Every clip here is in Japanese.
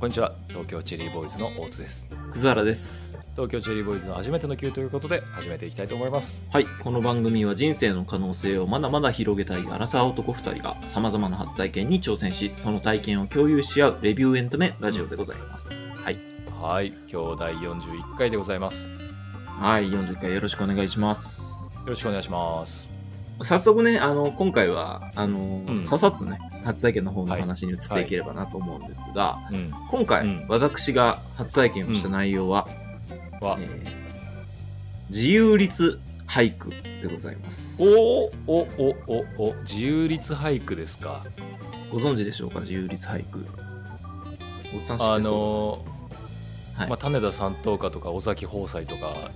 こんにちは。東京チェリーボーイズの大津です。葛原です。東京チェリーボーイズの初めての Q ということで始めていきたいと思います。はい。この番組は人生の可能性をまだまだ広げたいアラサー男2人がさまざまな初体験に挑戦しその体験を共有し合うレビューエンタメラジオでございます。はい。はい。今日第41回でございます。よはい。40回よろしくお願いします。ろしくお願いします早速ねあの今回はあの、うん。ささっとね初体験の方の話に移っていければなと思うんですが、うん。今回、うん。私が初体験をした内容は、は、えー自由律俳句でございます。おおおおおお自由律俳句ですか。ご存知でしょうか？自由律俳句。大津さん知ってそうあのはい。まあ、種田三等家とか尾崎豊斎とか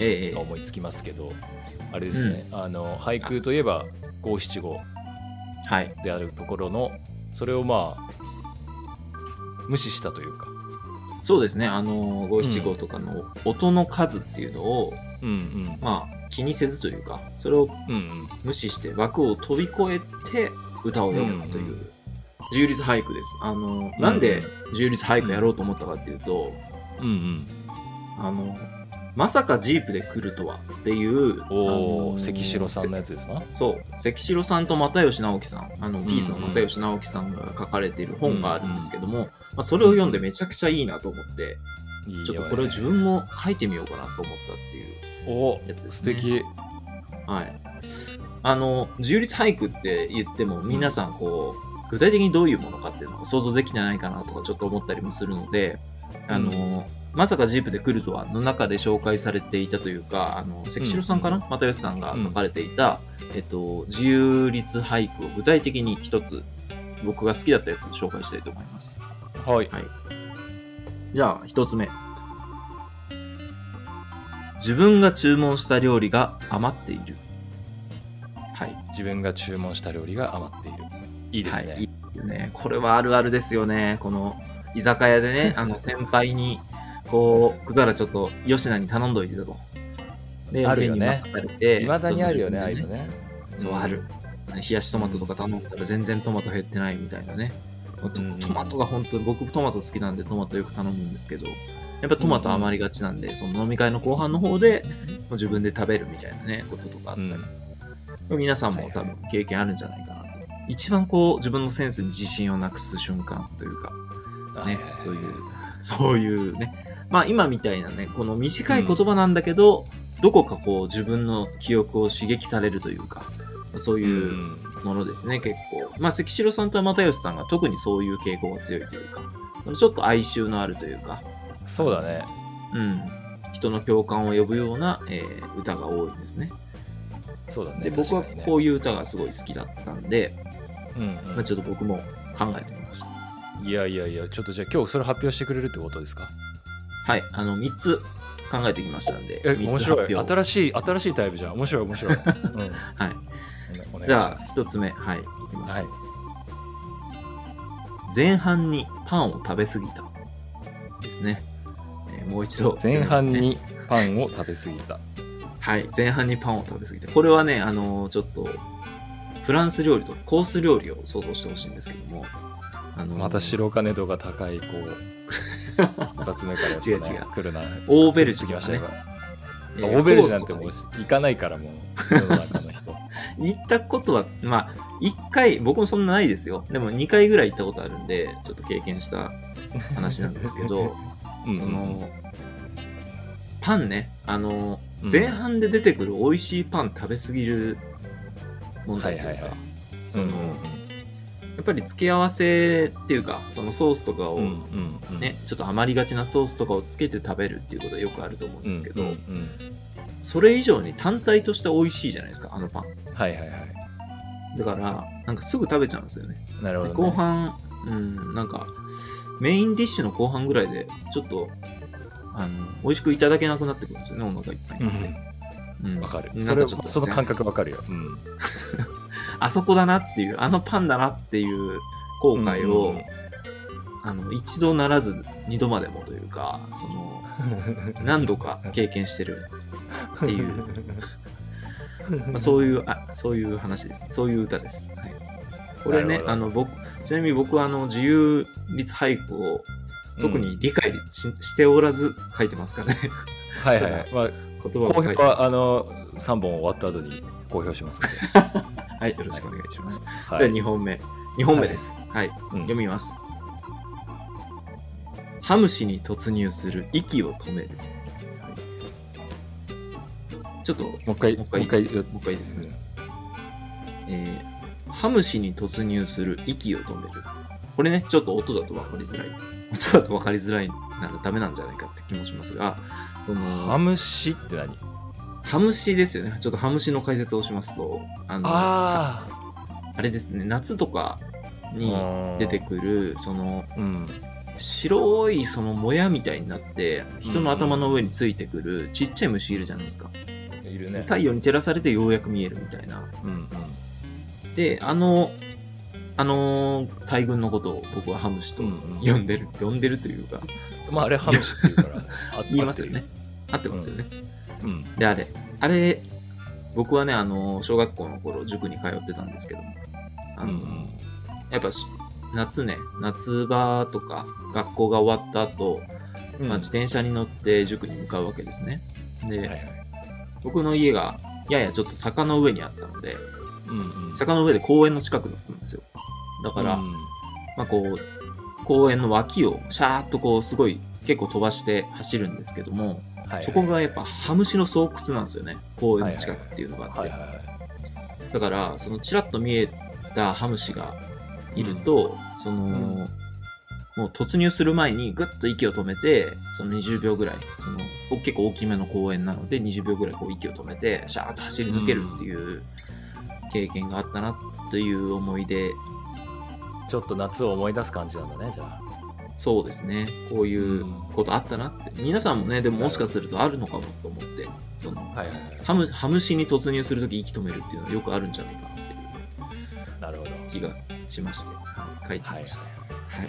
ええ。が思いつきますけど、あれですね、あの俳句といえば五七五はい。であるところのそれをまあ無視したというか。そうですね。あの五七五とかの音の数っていうのを、うんうん。まあ気にせずというかそれをうんうん。無視して枠を飛び越えて歌を読むという、うんうん自由律俳句です。あのなんで自由律俳句やろうと思ったかっていうと、うんうん。あのまさかジープで来るとはっていうおお関城さんのやつですなそう。関城さんと又吉直樹さんあのん。ピースの又吉直樹さんが書かれている本があるんですけども、まあ、それを読んでめちゃくちゃいいなと思って、いいよね。ちょっとこれを自分も書いてみようかなと思ったっていうおやつですね。素敵。はい。あの自由律俳句って言っても皆さんこう具体的にどういうものかっていうのが想像できてないかなとかちょっと思ったりもするのであの、まさかジープで来るとはの中で紹介されていたというかあの関城さんかな、又吉さんが書かれていた、えっと、自由律俳句を具体的に一つ僕が好きだったやつを紹介したいと思います。はい。じゃあ一つ目。自分が注文した料理が余っている。はい。自分が注文した料理が余っている。いいですね、はい、いいですね。これはあるあるですよね。この居酒屋でねあの先輩にこうくざらちょっと吉野に頼んどいてたと。であるよね。いまだにあるよねああいうのね。そうある。冷やしトマトとか頼んだら全然トマト減ってないみたいなね。トマトが本当に僕トマト好きなんでトマトよく頼むんですけどやっぱトマト余りがちなんで、その飲み会の後半の方でもう自分で食べるみたいなねこととかあったり、皆さんも多分経験あるんじゃないかなと、一番こう自分のセンスに自信をなくす瞬間というかねそういうそういうねまあ今みたいなねこの短い言葉なんだけど、どこかこう自分の記憶を刺激されるというかそうういうん。ものですね、結構。まあ関城さんと又吉さんが特にそういう傾向が強いというかちょっと哀愁のあるというか。そうだね。うん。人の共感を呼ぶような、えー歌が多いんですね。そうだね。で僕はこういう歌がすごい好きだったんで、うんうん。まあ、ちょっと僕も考えてみました。いやいやいやちょっとじゃあ今日それ発表してくれるってことですか？はいあの3つ考えてきましたんでえ3つ面白い。新しい新しいタイプじゃん。面白い面白い、うん、はい。じゃあします。1つ目。はいいきます、はい。前半にパンを食べ過ぎたですね、えーもう一度。前半にパンを食べ過ぎた。はい前半にパンを食べ過ぎた。これはねあのーちょっとフランス料理とコース料理を想像してほしいんですけどもあのーまた白金度が高いこう一発目からやっぱね違う違う。来るな。オーベルジュ来ましたよ、えーオーベルジュなんてもう行かないからもう世の中の人。行ったことはまあ1回僕もそんなないですよ。でも2回ぐらい行ったことあるんでちょっと経験した話なんですけど うんそのパンね。あのうん。前半で出てくる美味しいパン食べ過ぎる問題というか、はいはいはい。その、うんやっぱり付け合わせっていうかそのソースとかを、ねちょっと余りがちなソースとかをつけて食べるっていうことはよくあると思うんうんですけど、それ以上に単体として美味しいじゃないですかあのパン。はいはいはい。だからなんかすぐ食べちゃうんですよね。なるほど、ね、後半うんなんかメインディッシュの後半ぐらいでちょっとあの美味しくいただけなくなってくるんですよねお腹いっぱいに。うんうん。わかる。それその感覚わかるよ、うん、あそこだなっていうあのパンだなっていう後悔を、うんうんあの一度ならず二度までもというかその 何度か経験してるっていう、まあ、そういうあそういう話です。そういう歌です、はい、これねあの僕ちなみに僕はあの自由律俳句を特に理解し,、しておらず書いてますからね。はいはいはい、まあ、言葉を書いてます。はあの3本終わった後に公表しますんで、はい、よろしくお願いします。はじゃあ2本目。2本目です。はい、うん読みます。ハムシに突入する息を止める。はいちょっと、ももう一回もう一回もう一回ですか、えーハムシに突入する息を止める。これね、ちょっと音だと分かりづらい。音だと分かりづらいならダメなんじゃないかって気もしますが、その、ハムシって何？ハムシですよね。ちょっとハムシの解説をしますと、あの、ああれですね、夏とかに出てくる、その、あうん。白いそのもやみたいになって、人の頭の上についてくるちっちゃい虫いるじゃないですか。いるね。太陽に照らされてようやく見えるみたいな。うんうん。で、あの、あの大群のことを僕はハムシとうんうん。呼んでる、呼んでるというか、まああれハムシっていうから あ言いますよね。合ってますよね。うんで、あれ、あれ、僕はね、あの、小学校の頃、塾に通ってたんですけども、あの、うんうん。やっぱし夏ね、夏場とか学校が終わった後、うん。まあ、自転車に乗って塾に向かうわけですね。で、はいはい。僕の家がややちょっと坂の上にあったので、うんうん。坂の上で公園の近くだったんですよ。だから、うん。まあこう、公園の脇をシャーっとこう、すごい結構飛ばして走るんですけども、はいはいそこがやっぱハムシの巣窟なんですよね。公園の近くっていうのがあって。はいはい。はいだから、そのちらっと見えたハムシがいると、その、ん。もう突入する前にぐっと息を止めて、その20秒ぐらい、そのお結構大きめの公園なので、20秒ぐらいこう息を止めて、シャーッと走り抜けるっていう経験があったなという思い出、ちょっと夏を思い出す感じなんだねじゃあそうですね、こういうことあったなって。皆さんもね、でももしかするとあるのかもと思って、その、はいはいはい。ハムハムシに突入するとき息止めるっていうのはよくあるんじゃないかなっていうなるほど。気がしまして、はい書いてみました。はい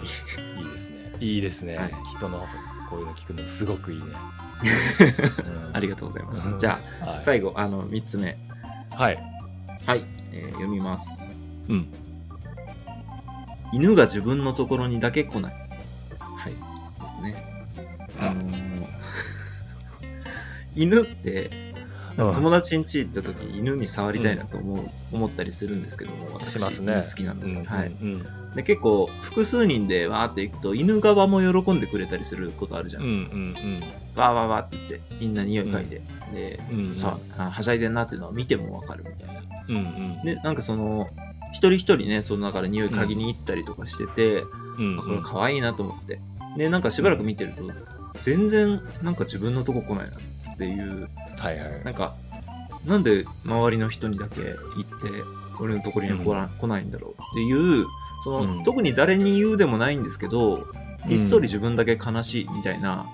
い。い。ですね。いいですね、はい。人のこういうの聞くのすごくいいね、うん。ありがとうございます。う。ん。じゃあ、はい、最後、あの、3つ目。はい。はい、えー読みます。うん。犬が自分のところにだけ来ない。はい。ね。あ。のー犬って、友達ん家行った時犬に触りたいなと思う、思ったりするんですけども、私しますね。犬好きなので、で。結構、複数人でわーって行くと、犬側も喜んでくれたりすることあるじゃうなんいですか。うんわーわーわーって言って、みんな匂い嗅いで、で、うんうん。さあ、はしゃいでんなっていうのは見てもわかるみたいな。うんうん。で、なんかその、一人一人ね、その中で匂い嗅ぎに行ったりとかしてて、うんあこれ可愛いなと思って。で、なんかしばらく見てると、全然なんか自分のとこ来ないなっていう、はいはい。なんか、なんで周りの人にだけ行って、俺のところには来な,、来ないんだろうっていう、その、うん。特に誰に言うでもないんですけど、ひっそり自分だけ悲しいみたいな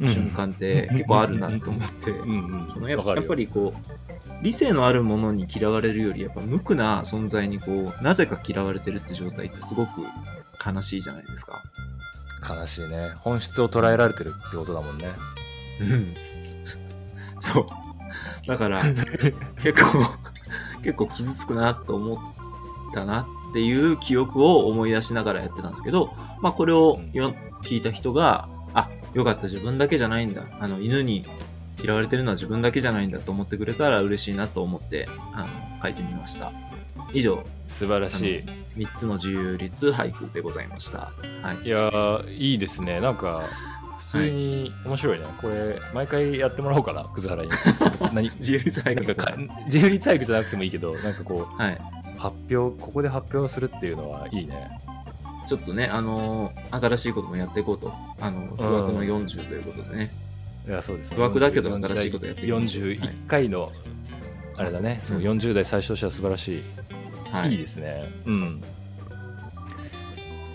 瞬間って結構あるなと思って、うん。うんそのやっぱりこう理性のあるものに嫌われるよりやっぱ無垢な存在にこうなぜか嫌われてるって状態ってすごく悲しいじゃないですか。悲しいね本質を捉えられてるってことだもんねうんそう。だから 結構結構傷つくなと思ったなっていう記憶を思い出しながらやってたんですけど、まあこれをよ聞いた人が、あ、よかった自分だけじゃないんだ。あの犬に嫌われてるのは自分だけじゃないんだと思ってくれたら嬉しいなと思ってあの書いてみました。以上、素晴らしい。3つの自由律俳句でございました。はい。いやーいいですね。なんか普通に面白いね、これ毎回やってもらおうかな葛原に。何？自由律俳句。なんかか自由律俳句じゃなくてもいいけどなんかこうはい。発表ここで発表するっていうのはいいね。ちょっとね、あのー新しいこともやっていこうと。あの、不惑の40ということでね。いやそうですね。不惑だけど新しいことやっていきましょう。はい41回のあれだね、そそうの40代最初としては素晴らしい、、はい。い。いですね。うん。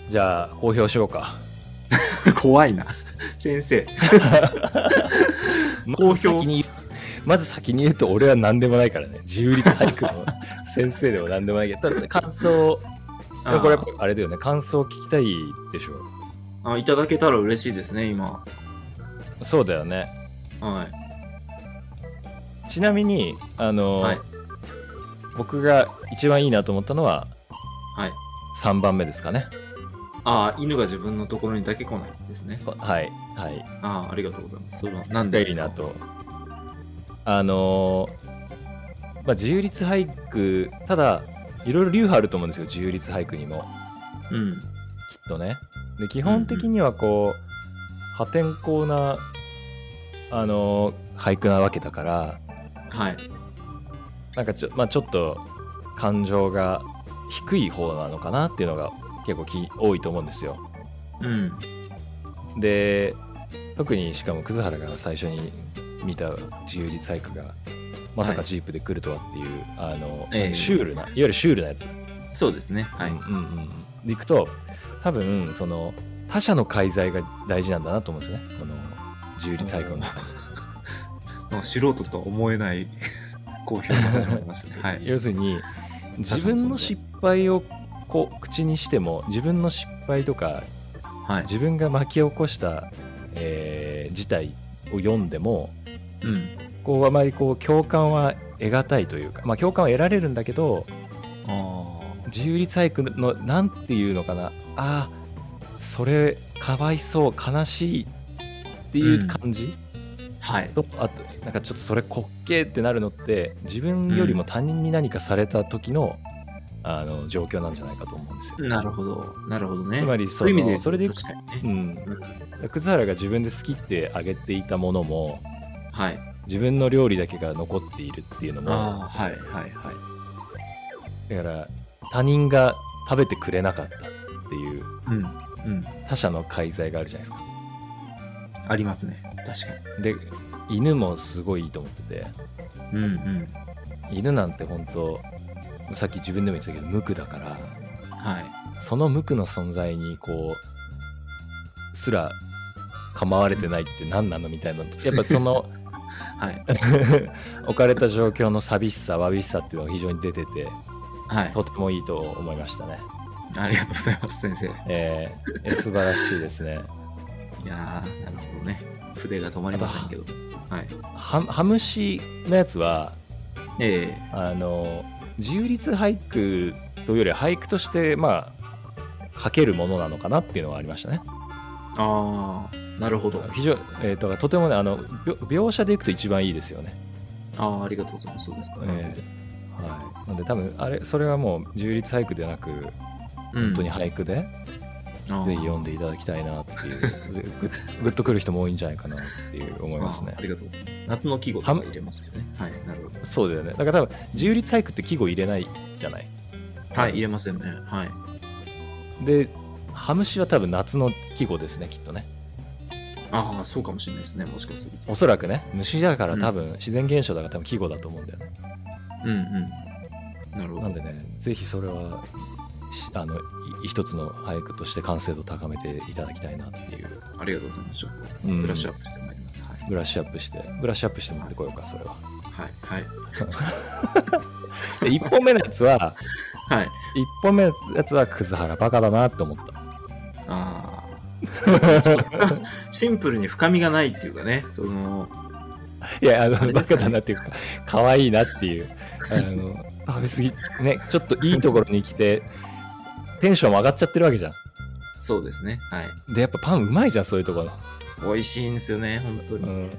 じゃあ公表しようか。怖いな。先生。まず先にまず先に言うと俺は何でもないからね。自由律俳句の 先生でも何でもないけどただ感想これあれだよね。感想聞きたいでしょ。あいただけたら嬉しいですね、今。そうだよね。はい。ちなみにあの、はい僕が一番いいなと思ったのははい。3番目ですかねああ、犬が自分のところにだけ来ないんですね。はいはいああ、ありがとうございます。それはなんがでですか？いいなとあのーまあ自由律俳句ただいろいろ流派あると思うんですよ自由律俳句にもうん。きっとねで基本的にはこう破天荒なあのー俳句なわけだからはい。なんかちょ,、まあ、ちょっと感情が低い方なのかなっていうのが結構き多いと思うんですようん。で特にしかも葛原が最初に見た自由律俳句がまさかジープで来るとはっていう、あの、ええシュールないわゆるシュールなやつ、そうですね。はい。うんうんうんでいくと多分その他者の介在が大事なんだなと思うんですねこの自由律俳句の中にまあ素人とは思えない 好評が始まりましたね。はい。要するに自分の失敗をこう口にしても自分の失敗とかはい。自分が巻き起こした、えー事態を読んでもうん。こうあまりこう共感は得難いというか、まあ、共感は得られるんだけどあ自由律俳句のなんていうのかなあーそれかわいそう悲しいっていう感じ、あ。はい。とあとなんかちょっとそれ滑稽ってなるのって自分よりも他人に何かされた時の,、あの状況なんじゃないかと思うんですよ。なるほど。なるほどね。つまりそそういう意味で、のそれで確かにうね。ん、葛原が自分で好きってあげていたものもはい。自分の料理だけが残っているっていうのもはいはいはい。だから他人が食べてくれなかったっていううん。うん。他者の介在があるじゃないですか。ありますね。確かに。で犬もすごいいいと思っててうんうん。犬なんて本当さっき自分でも言ってたけど無垢だからはい。その無垢の存在にこうすら構われてないって何なのみたいなやっぱその はい。置かれた状況の寂しさわびしさっていうのが非常に出ててはい。とてもいいと思いましたね。ありがとうございます、先生。いえーえ素晴らしいですね。やー、なるほどね。筆が止まりませんけど。はい。ハハムシのやつはええあの自由律俳句というよりは俳句としてまあ書けるものなのかなっていうのはありましたね。ああ、なるほど。非常、えー、ととてもねあの描写でいくと一番いいですよね。ああ、ありがとうございます。そうですか。えーはい、なんで多分あれそれはもう自由律俳句ではなくうん本当に俳句で、ぜひ読んでいただきたいなっていうでぐぐっとくる人も多いんじゃないかなっていう思いますねあ。りがとうございます。夏の季語とか入れましたよね。はい、なるほど。そうだよね。だから多分自由律俳句って季語入れないじゃない？はい、入れませんね。はい。でハムシは多分夏の季語ですねきっとね。ああ、そうかもしれないですね。もしかすると。おそらくね虫だから多分、自然現象だから多分季語だと思うんだよね。うんうん。なるほど。なんでねぜひそれはしあのい一つの俳句として完成度を高めていただきたいなっていう、ありがとうございます。ちょっとうんブラッシュアップしてまいります。はい。ブラッシュアップしてブラッシュアップして持ってこようかそれは。はい。はい。で1本目のやつははい。1本目のやつは葛原バカだなって思った。ああ。シンプルに深みがないっていうかね、その、いやあのあれバカだなっていうか可愛いなっていうあの食べ過ぎねちょっといいところに来てテンションも上がっちゃってるわけじゃん。そうですね。はい。でやっぱパンうまいじゃんそういうところ。美味しいんですよね、本当に。うん、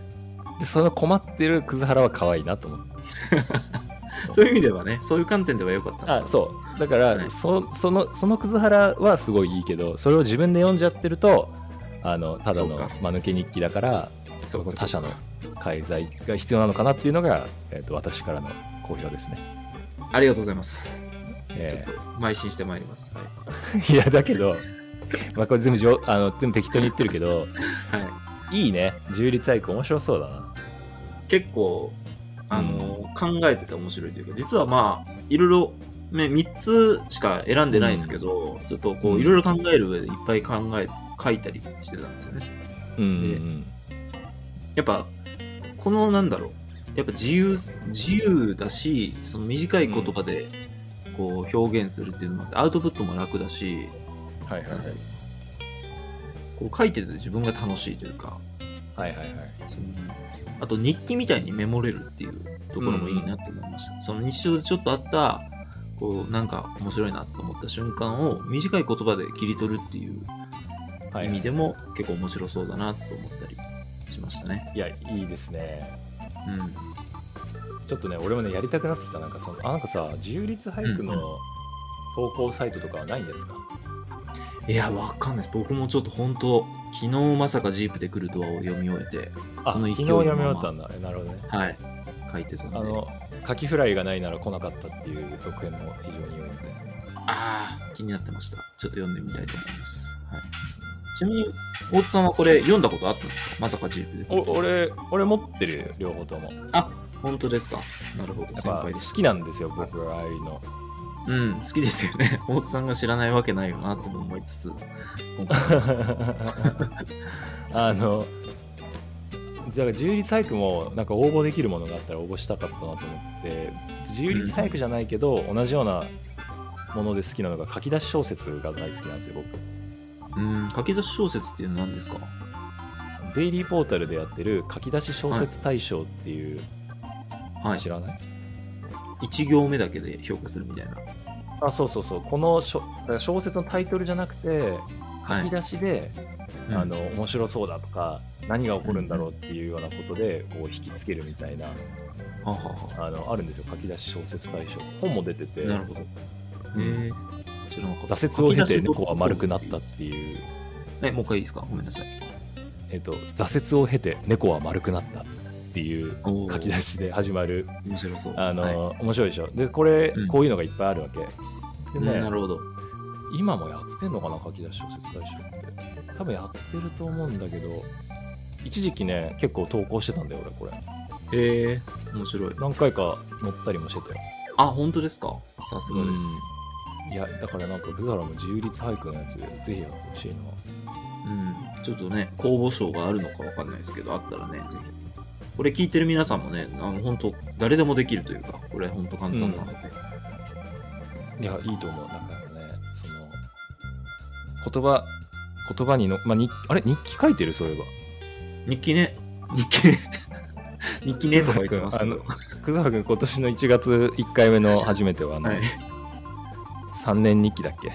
でその困ってる葛原は可愛いなと思って。そういう意味ではね、そういう観点では良かったあそうだから、はいそそのその葛原はすごいいいけどそれを自分で読んじゃってるとあのただの間抜け日記だからそ他者の介在が必要なのかなっていうのが、えー、と私からの好評ですね。ありがとうございます。えちょっと邁進してまいります。はい。ー いやだけど、まあ、これ全部じょあの全部適当に言ってるけどはい、いいね自由律俳句面白そうだな。結構、あの、考えてて面白いというか、実はまあ、いろいろ、ね、3つしか選んでないんですけど、ちょっとこうんう、いろいろ考える上でいっぱい考え、書いたりしてたんですよね。うんうんやっぱ、このなんだろう、やっぱ自由、自由だし、その短い言葉で、こう表現するっていうのもあって、アウトプットも楽だし、はいはいはいこう書いてて自分が楽しいというか、はいはいはいそのあと日記みたいにメモれるっていうところもいいなって思いました。その日常でちょっとあったこうなんか面白いなと思った瞬間を短い言葉で切り取るっていうはい意味でも結構面白そうだなと思ったりしましたね。いやいいですねうん。ちょっとね俺もねやりたくなってきた。なんかそのあなんかさ自由律俳句の投稿サイトとかはないんですか、いや、わかんないです。僕もちょっと本当、昨日まさかジープで来るとはを読み終えて、あその勢昨日読み終わったんだ。えなるほどね。はい、書いてたんで。あのカキフライがないなら来なかったっていう続編も非常に良いので。あー気になってました。ちょっと読んでみたいと思います。はい、ちなみに、大津さんはこれ読んだことあったんですか？まさかジープで来るとお俺俺持ってるよ両方とも。あ、本当ですか？なるほど。やっぱ。好きなんですよ僕はああいうのうん、好きですよね。大津さんが知らないわけないよなとも思いつつ、あのじゃあ自由律俳句もなんか応募できるものがあったら応募したかったなと思って自由律俳句じゃないけど、同じようなもので好きなのが書き出し小説が大好きなんですよ僕うん、書き出し小説っていうのは何ですか？デイリーポータルでやってる書き出し小説大賞っていう、はい知。らない。1行目だけで評価するみたいな。あそうそうそう。この小説のタイトルじゃなくてはい。書き出しで、うん。あの面白そうだとか何が起こるんだろうっていうようなことでこう引きつけるみたいなはははあ。のあるんですよ。書き出し小説大賞本も出てて。なるほど。へえ。知らなかった。挫折を経て猫は丸くなったっていう、え、もう一回いいですか？ごめんなさい。えっと、挫折を経て猫は丸くなったっていう書き出しで始まる面白そう。あの、はい面白いでしょでこれ、うんこういうのがいっぱいあるわけでうんね、なるほど。今もやってんのかな書き出し小説大賞って多分やってると思うんだけど一時期ね結構投稿してたんだよ俺これへえ。面白い。何回か載ったりもしてたよあ、本当ですか？さすがです。いやだからなんかブザラも自由律俳句のやつぜひやってほしいなうん。ちょっとね、公募賞があるのかわかんないですけど、あったらね、ぜひ。これ聞いてる皆さんもね、あの本当誰でもできるというか、これ本当簡単なので。いやいいと思うなんかねその言葉言葉にの、まあ、にあれ？日記書いてる？そういえば日記ね。日記ね。日記ねとか言ってますけあどの。久沢君今年の1月1回目の初めてはあの、はい。3年日記だっけ、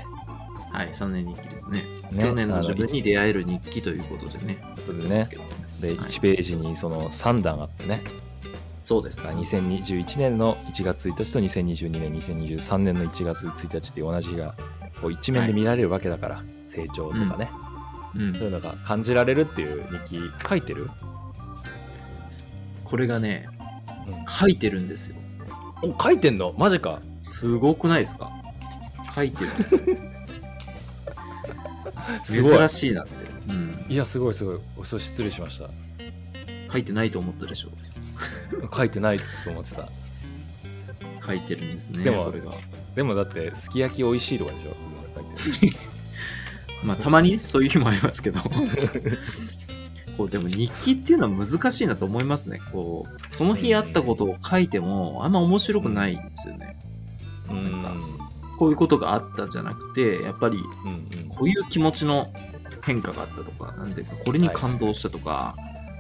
はい、3年日記ですね。ね去年のあ自分に出会える日記ということでね。ことでねですけどではい。1ページにその3段あってね、そうです。2021年の1月1日と2022年2023年の1月1日っていう同じ日がこう一面で見られるわけだから、成長とかね、うん。そういうのが感じられるっていう日記書いてる、これがね、うん。書いてるんですよ。お書いてんの？マジか。すごくないですか？書いてるんですよ。すごい珍しいなって。うん。いやすごいすごいおそう失礼しました書いてないと思ったでしょ書いてないと思ってた書いてるんですね。でも。でもだってすき焼き美味しいとかでしょ？書いてるまあ、たまにね、そういう日もありますけど。こうでも日記っていうのは難しいなと思いますね。こう、その日あったことを書いても、あんま面白くないんですよね。うんなんこういうことがあったじゃなくて、やっぱりこういう気持ちの変化があったとか、なんていうか、これに感動したとか、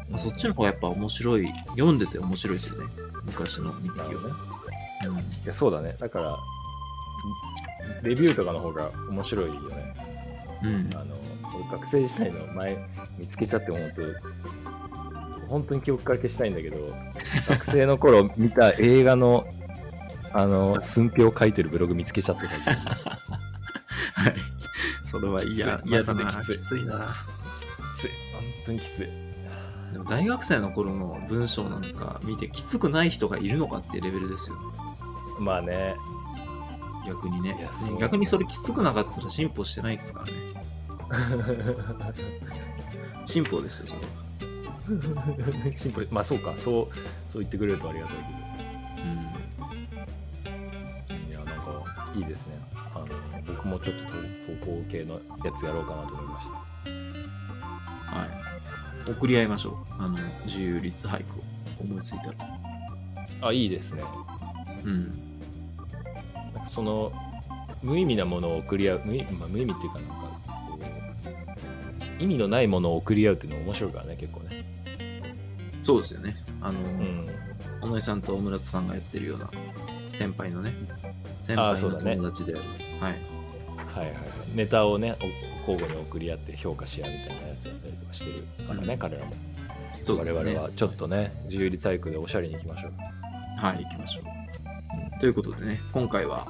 まあそっちの方がやっぱ面白い、読んでて面白いですよね。昔の日記を。ね。うん。いやそうだね。だからレビューとかの方が面白いよね。うん。あの俺学生時代の前見つけちゃって思うと本当に記憶から消したいんだけど 学生の頃見た映画のあの寸評書いてるブログ見つけちゃって最初に はい。それは嫌嫌だな。きついな。きつい本当にきついでも大学生の頃の文章なんか見てきつくない人がいるのかっていうレベルですよ。まあね逆にねね逆にそれきつくなかったら進歩してないですからね。進歩ですよ、それは。シンプルまあそうかそうそう言ってくれるとありがたいけいいですねあの僕もちょっと投投稿系のやつやろうかなと思いましたはい。送り合いましょう。あの、自由律俳句を思いついたら。あいいですねうん。なんかその無意味なものを送り合う無意,、まあ、無意味っていうかなんか意味のないものを送り合うっていうの面白いからね結構ねそうですよね。あの、うん小野井さんと大村津さんがやってるような先輩のね、先輩のあーそうだね友達である。はい。はいはいはいネタをねお交互に送り合って評価し合うみたいなやつやったりとかしてるからね、うん彼らもそうですね我々はちょっとね自由律俳句でおしゃれにいきましょうはい、行きましょう。ということでね、今回は、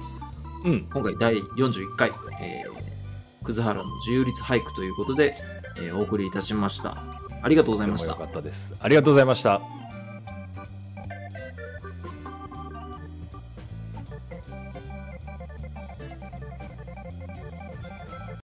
うん今回第41回、えー、葛原の自由律俳句ということで、えーお送りいたしました。ありがとうございましたとても良。かったですありがとうございました